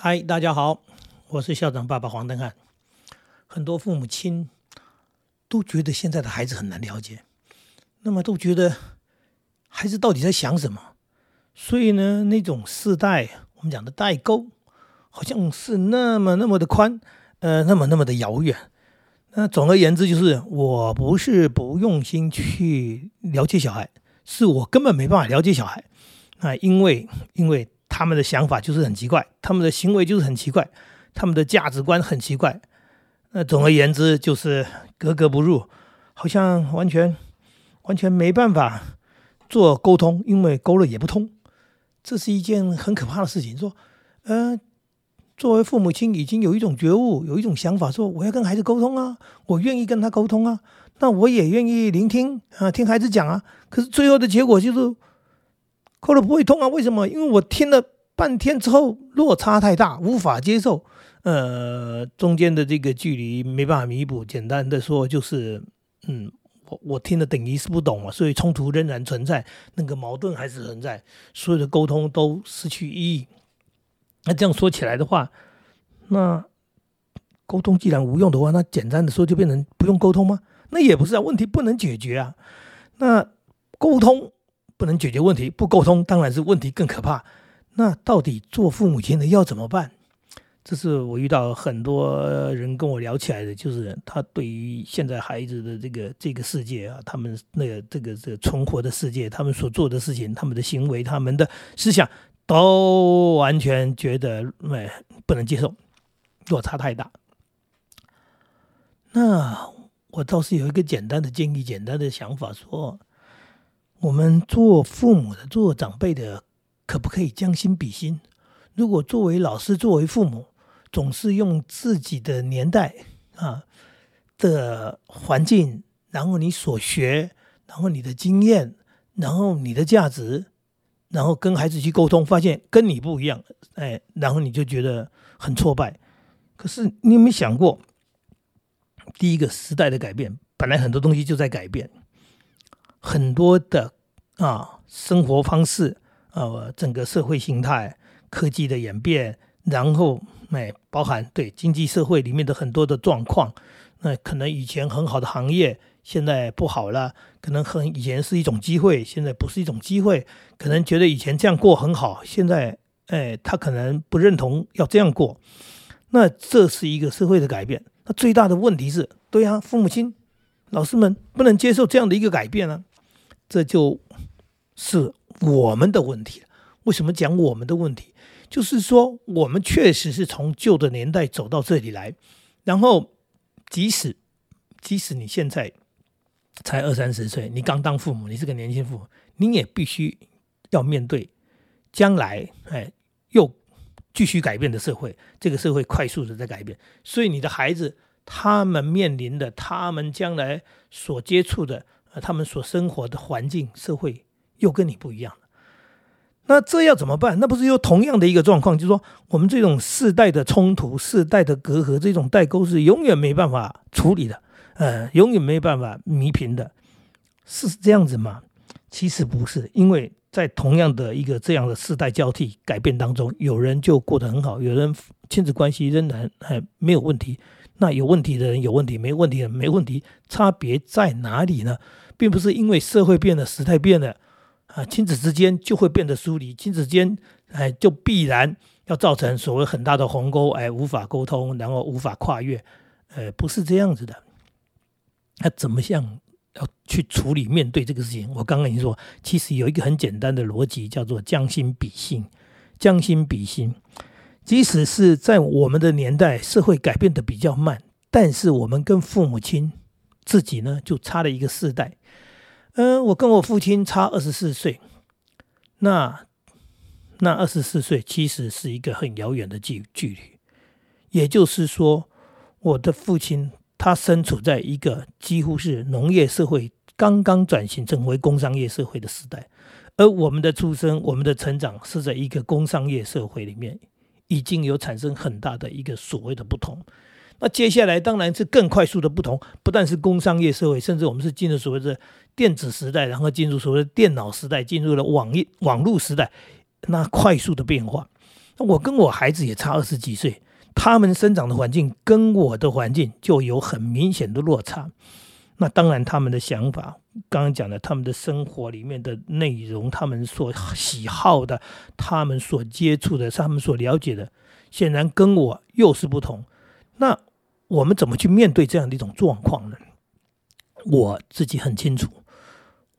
嗨，大家好，我是校长爸爸黄登汉。很多父母亲都觉得现在的孩子很难了解，那么都觉得孩子到底在想什么？所以呢，那种世代我们讲的代沟，好像是那么那么的宽，呃，那么那么的遥远。那总而言之，就是我不是不用心去了解小孩，是我根本没办法了解小孩。啊，因为因为。他们的想法就是很奇怪，他们的行为就是很奇怪，他们的价值观很奇怪。那总而言之就是格格不入，好像完全完全没办法做沟通，因为沟了也不通。这是一件很可怕的事情。说，呃，作为父母亲已经有一种觉悟，有一种想法，说我要跟孩子沟通啊，我愿意跟他沟通啊，那我也愿意聆听啊，听孩子讲啊。可是最后的结果就是。扣了不会痛啊？为什么？因为我听了半天之后，落差太大，无法接受。呃，中间的这个距离没办法弥补。简单的说，就是，嗯，我我听了等于是不懂啊，所以冲突仍然存在，那个矛盾还是存在，所有的沟通都失去意义。那这样说起来的话，那沟通既然无用的话，那简单的说就变成不用沟通吗？那也不是啊，问题不能解决啊。那沟通。不能解决问题，不沟通当然是问题更可怕。那到底做父母亲的要怎么办？这是我遇到很多人跟我聊起来的，就是他对于现在孩子的这个这个世界啊，他们那个这个这个存活的世界，他们所做的事情，他们的行为，他们的思想，都完全觉得哎不能接受，落差太大。那我倒是有一个简单的建议，简单的想法说。我们做父母的、做长辈的，可不可以将心比心？如果作为老师、作为父母，总是用自己的年代啊的环境，然后你所学，然后你的经验，然后你的价值，然后跟孩子去沟通，发现跟你不一样，哎，然后你就觉得很挫败。可是你有没有想过，第一个时代的改变，本来很多东西就在改变。很多的啊生活方式，呃，整个社会形态、科技的演变，然后哎，包含对经济社会里面的很多的状况，那可能以前很好的行业现在不好了，可能很以前是一种机会，现在不是一种机会，可能觉得以前这样过很好，现在哎，他可能不认同要这样过，那这是一个社会的改变。那最大的问题是，对啊，父母亲。老师们不能接受这样的一个改变呢，这就是我们的问题。为什么讲我们的问题？就是说，我们确实是从旧的年代走到这里来，然后即使即使你现在才二三十岁，你刚当父母，你是个年轻父母，你也必须要面对将来哎又继续改变的社会，这个社会快速的在改变，所以你的孩子。他们面临的，他们将来所接触的，他们所生活的环境、社会又跟你不一样了。那这要怎么办？那不是又同样的一个状况，就是说，我们这种世代的冲突、世代的隔阂，这种代沟是永远没办法处理的，呃，永远没办法弥平的，是这样子吗？其实不是，因为在同样的一个这样的世代交替改变当中，有人就过得很好，有人亲子关系仍然还没有问题。那有问题的人有问题，没问题的没问题，差别在哪里呢？并不是因为社会变了、时代变了，啊，亲子之间就会变得疏离，亲子间哎就必然要造成所谓很大的鸿沟，哎，无法沟通，然后无法跨越，呃，不是这样子的。那怎么样要去处理面对这个事情？我刚刚已经说，其实有一个很简单的逻辑，叫做将心比心，将心比心。即使是在我们的年代，社会改变的比较慢，但是我们跟父母亲自己呢，就差了一个世代。嗯，我跟我父亲差二十四岁，那那二十四岁其实是一个很遥远的距距离。也就是说，我的父亲他身处在一个几乎是农业社会刚刚转型成为工商业社会的时代，而我们的出生、我们的成长是在一个工商业社会里面。已经有产生很大的一个所谓的不同，那接下来当然是更快速的不同，不但是工商业社会，甚至我们是进入所谓的电子时代，然后进入所谓的电脑时代，进入了网页网络时代，那快速的变化。我跟我孩子也差二十几岁，他们生长的环境跟我的环境就有很明显的落差。那当然，他们的想法，刚刚讲的，他们的生活里面的内容，他们所喜好的，他们所接触的，他们所了解的，显然跟我又是不同。那我们怎么去面对这样的一种状况呢？我自己很清楚，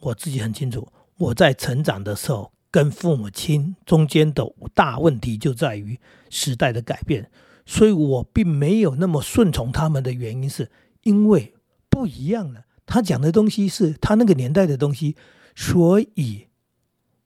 我自己很清楚，我在成长的时候，跟父母亲中间的大问题就在于时代的改变，所以我并没有那么顺从他们的原因，是因为。不一样了，他讲的东西是他那个年代的东西，所以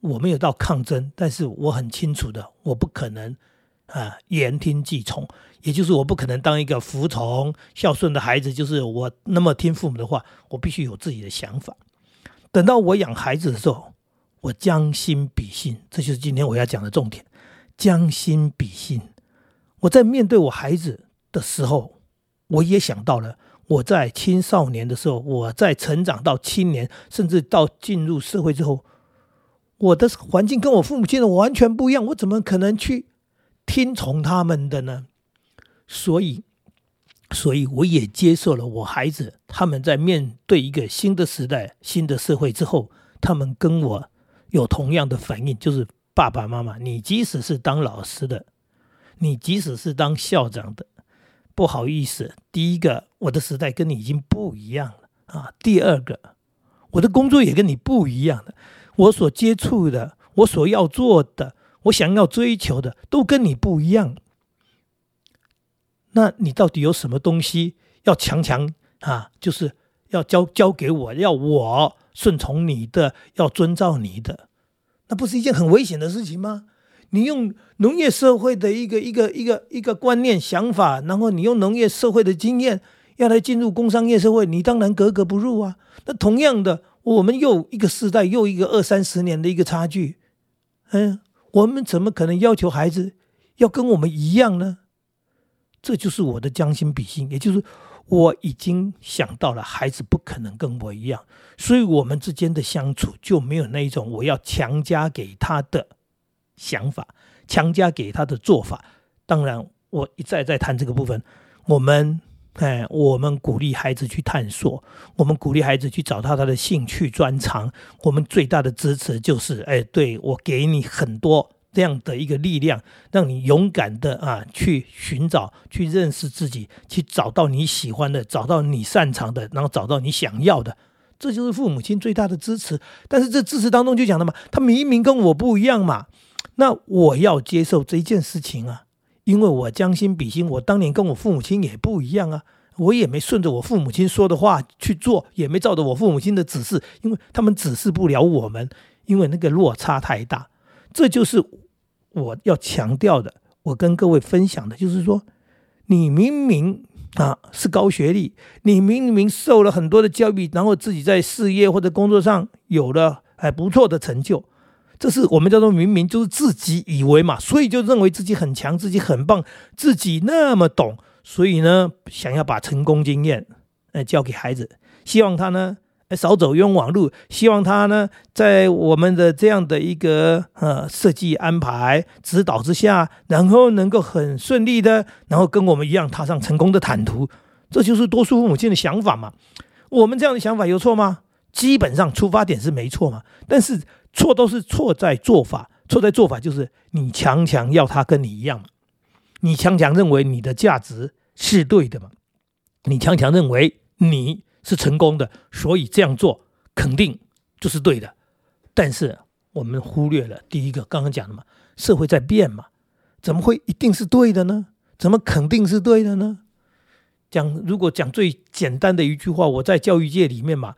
我没有到抗争，但是我很清楚的，我不可能啊言听计从，也就是我不可能当一个服从孝顺的孩子，就是我那么听父母的话，我必须有自己的想法。等到我养孩子的时候，我将心比心，这就是今天我要讲的重点。将心比心，我在面对我孩子的时候，我也想到了。我在青少年的时候，我在成长到青年，甚至到进入社会之后，我的环境跟我父母亲的完全不一样，我怎么可能去听从他们的呢？所以，所以我也接受了我孩子他们在面对一个新的时代、新的社会之后，他们跟我有同样的反应，就是爸爸妈妈，你即使是当老师的，你即使是当校长的。不好意思，第一个，我的时代跟你已经不一样了啊。第二个，我的工作也跟你不一样了，我所接触的，我所要做的，我想要追求的，都跟你不一样。那你到底有什么东西要强强啊？就是要交交给我，要我顺从你的，要遵照你的，那不是一件很危险的事情吗？你用农业社会的一个一个一个一个观念想法，然后你用农业社会的经验要来进入工商业社会，你当然格格不入啊。那同样的，我们又一个时代又一个二三十年的一个差距，嗯，我们怎么可能要求孩子要跟我们一样呢？这就是我的将心比心，也就是我已经想到了孩子不可能跟我一样，所以我们之间的相处就没有那一种我要强加给他的。想法强加给他的做法，当然我一再再谈这个部分。我们哎，我们鼓励孩子去探索，我们鼓励孩子去找到他的兴趣专长。我们最大的支持就是哎，对我给你很多这样的一个力量，让你勇敢的啊去寻找、去认识自己，去找到你喜欢的，找到你擅长的，然后找到你想要的。这就是父母亲最大的支持。但是这支持当中就讲了嘛，他明明跟我不一样嘛。那我要接受这件事情啊，因为我将心比心，我当年跟我父母亲也不一样啊，我也没顺着我父母亲说的话去做，也没照着我父母亲的指示，因为他们指示不了我们，因为那个落差太大。这就是我要强调的，我跟各位分享的，就是说，你明明啊是高学历，你明明受了很多的教育，然后自己在事业或者工作上有了还不错的成就。这是我们叫做明明就是自己以为嘛，所以就认为自己很强，自己很棒，自己那么懂，所以呢，想要把成功经验呃教给孩子，希望他呢少走冤枉路，希望他呢在我们的这样的一个呃设计安排指导之下，然后能够很顺利的，然后跟我们一样踏上成功的坦途，这就是多数父母亲的想法嘛。我们这样的想法有错吗？基本上出发点是没错嘛，但是。错都是错在做法，错在做法就是你强强要他跟你一样嘛，你强强认为你的价值是对的嘛，你强强认为你是成功的，所以这样做肯定就是对的。但是我们忽略了第一个，刚刚讲的嘛，社会在变嘛，怎么会一定是对的呢？怎么肯定是对的呢？讲如果讲最简单的一句话，我在教育界里面嘛。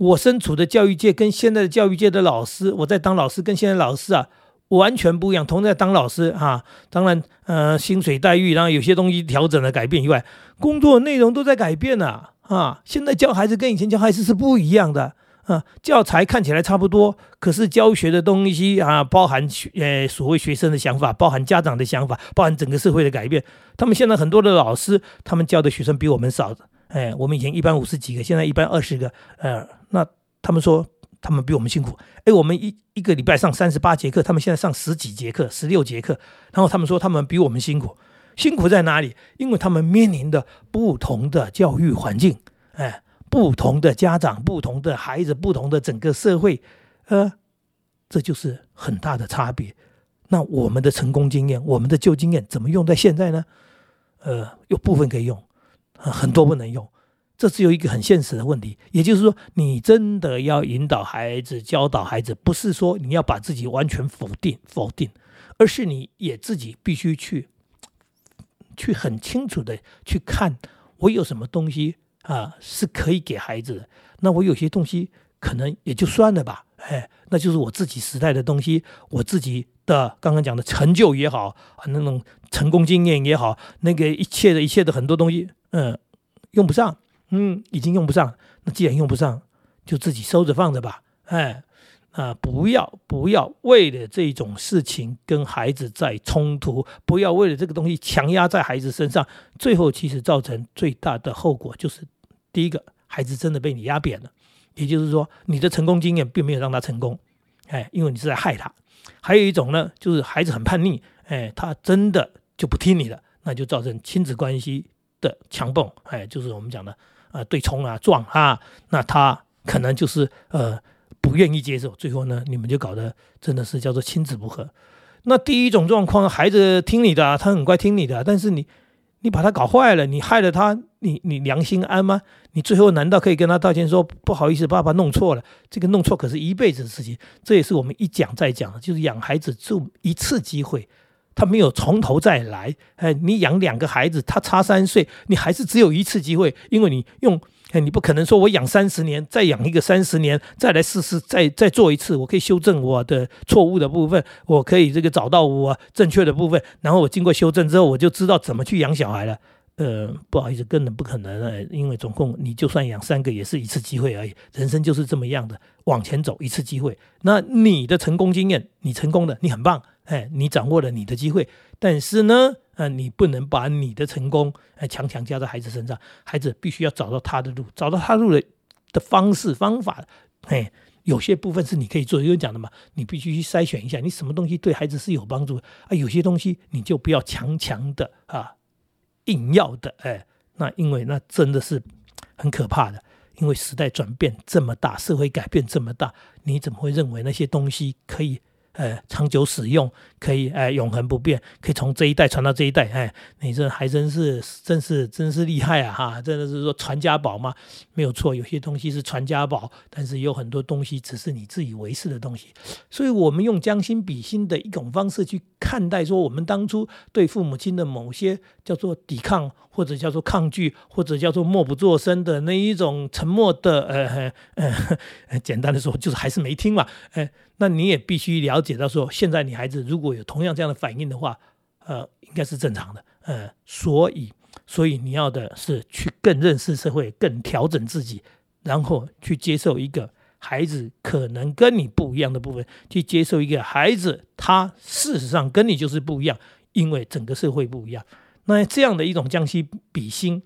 我身处的教育界跟现在的教育界的老师，我在当老师跟现在老师啊完全不一样。同在当老师啊，当然呃薪水待遇，然后有些东西调整了改变以外，工作内容都在改变了啊。现在教孩子跟以前教孩子是不一样的啊，教材看起来差不多，可是教学的东西啊，包含学呃所谓学生的想法，包含家长的想法，包含整个社会的改变。他们现在很多的老师，他们教的学生比我们少。哎，我们以前一般五十几个，现在一般二十个，呃，那他们说他们比我们辛苦。哎，我们一一个礼拜上三十八节课，他们现在上十几节课，十六节课。然后他们说他们比我们辛苦，辛苦在哪里？因为他们面临的不同的教育环境，哎，不同的家长，不同的孩子，不同的整个社会，呃，这就是很大的差别。那我们的成功经验，我们的旧经验怎么用在现在呢？呃，有部分可以用，很多不能用。这只有一个很现实的问题，也就是说，你真的要引导孩子、教导孩子，不是说你要把自己完全否定、否定，而是你也自己必须去，去很清楚的去看，我有什么东西啊是可以给孩子的。那我有些东西可能也就算了吧，哎，那就是我自己时代的东西，我自己的刚刚讲的成就也好，那种成功经验也好，那个一切的一切的很多东西，嗯，用不上。嗯，已经用不上。那既然用不上，就自己收着放着吧。哎，啊，不要不要为了这种事情跟孩子在冲突，不要为了这个东西强压在孩子身上，最后其实造成最大的后果就是，第一个，孩子真的被你压扁了，也就是说，你的成功经验并没有让他成功，哎，因为你是在害他。还有一种呢，就是孩子很叛逆，哎，他真的就不听你的，那就造成亲子关系的强蹦，哎，就是我们讲的。啊，对冲啊，撞啊，那他可能就是呃不愿意接受，最后呢，你们就搞得真的是叫做亲子不和。那第一种状况，孩子听你的，他很乖听你的，但是你你把他搞坏了，你害了他，你你良心安吗？你最后难道可以跟他道歉说不好意思，爸爸弄错了？这个弄错可是一辈子的事情，这也是我们一讲再讲，就是养孩子就一次机会。他没有从头再来，哎，你养两个孩子，他差三岁，你还是只有一次机会，因为你用，哎，你不可能说我养三十年，再养一个三十年，再来试试，再再做一次，我可以修正我的错误的部分，我可以这个找到我正确的部分，然后我经过修正之后，我就知道怎么去养小孩了。呃，不好意思，根本不可能了，因为总共你就算养三个，也是一次机会而已，人生就是这么样的，往前走一次机会。那你的成功经验，你成功的，你很棒。哎，你掌握了你的机会，但是呢，呃，你不能把你的成功哎强强加在孩子身上，孩子必须要找到他的路，找到他路的的方式方法。哎，有些部分是你可以做，因为讲的嘛，你必须去筛选一下，你什么东西对孩子是有帮助啊？有些东西你就不要强强的啊，硬要的，哎，那因为那真的是很可怕的，因为时代转变这么大，社会改变这么大，你怎么会认为那些东西可以？呃，长久使用可以，哎，永恒不变，可以从这一代传到这一代，哎，你这还真是，真是，真是厉害啊！哈，真的是说传家宝吗？没有错，有些东西是传家宝，但是有很多东西只是你自以为是的东西。所以，我们用将心比心的一种方式去看待，说我们当初对父母亲的某些叫做抵抗，或者叫做抗拒，或者叫做默不作声的那一种沉默的，呃呃，简单的说，就是还是没听嘛，哎。那你也必须了解到，说现在你孩子如果有同样这样的反应的话，呃，应该是正常的，呃，所以，所以你要的是去更认识社会，更调整自己，然后去接受一个孩子可能跟你不一样的部分，去接受一个孩子他事实上跟你就是不一样，因为整个社会不一样。那这样的一种将心比心，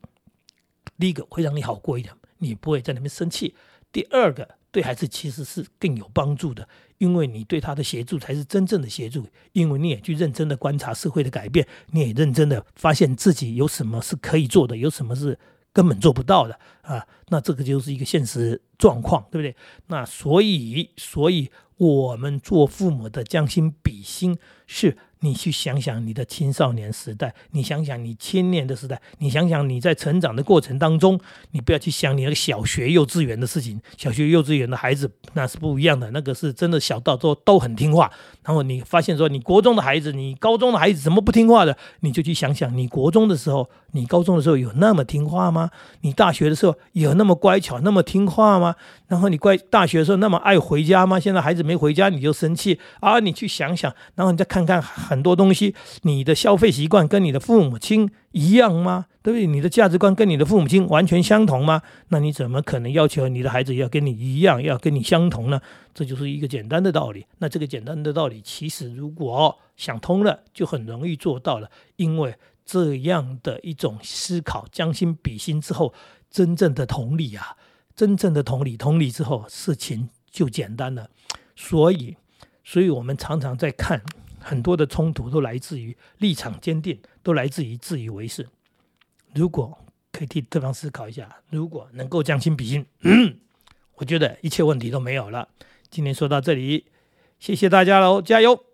第一个会让你好过一点，你不会在那边生气；第二个。对孩子其实是更有帮助的，因为你对他的协助才是真正的协助，因为你也去认真的观察社会的改变，你也认真的发现自己有什么是可以做的，有什么是根本做不到的。啊，那这个就是一个现实状况，对不对？那所以，所以我们做父母的将心比心是。你去想想你的青少年时代，你想想你青年的时代，你想想你在成长的过程当中，你不要去想你那个小学、幼稚园的事情。小学、幼稚园的孩子那是不一样的，那个是真的小到都都很听话。然后你发现说，你国中的孩子，你高中的孩子怎么不听话的？你就去想想，你国中的时候，你高中的时候有那么听话吗？你大学的时候有那么乖巧、那么听话吗？然后你怪大学的时候那么爱回家吗？现在孩子没回家你就生气啊？你去想想，然后你再看看。很多东西，你的消费习惯跟你的父母亲一样吗？对不对？你的价值观跟你的父母亲完全相同吗？那你怎么可能要求你的孩子要跟你一样，要跟你相同呢？这就是一个简单的道理。那这个简单的道理，其实如果想通了，就很容易做到了。因为这样的一种思考，将心比心之后，真正的同理啊，真正的同理，同理之后，事情。就简单了。所以，所以我们常常在看很多的冲突，都来自于立场坚定，都来自于自以为是。如果可以替对方思考一下，如果能够将心比心，我觉得一切问题都没有了。今天说到这里，谢谢大家喽，加油！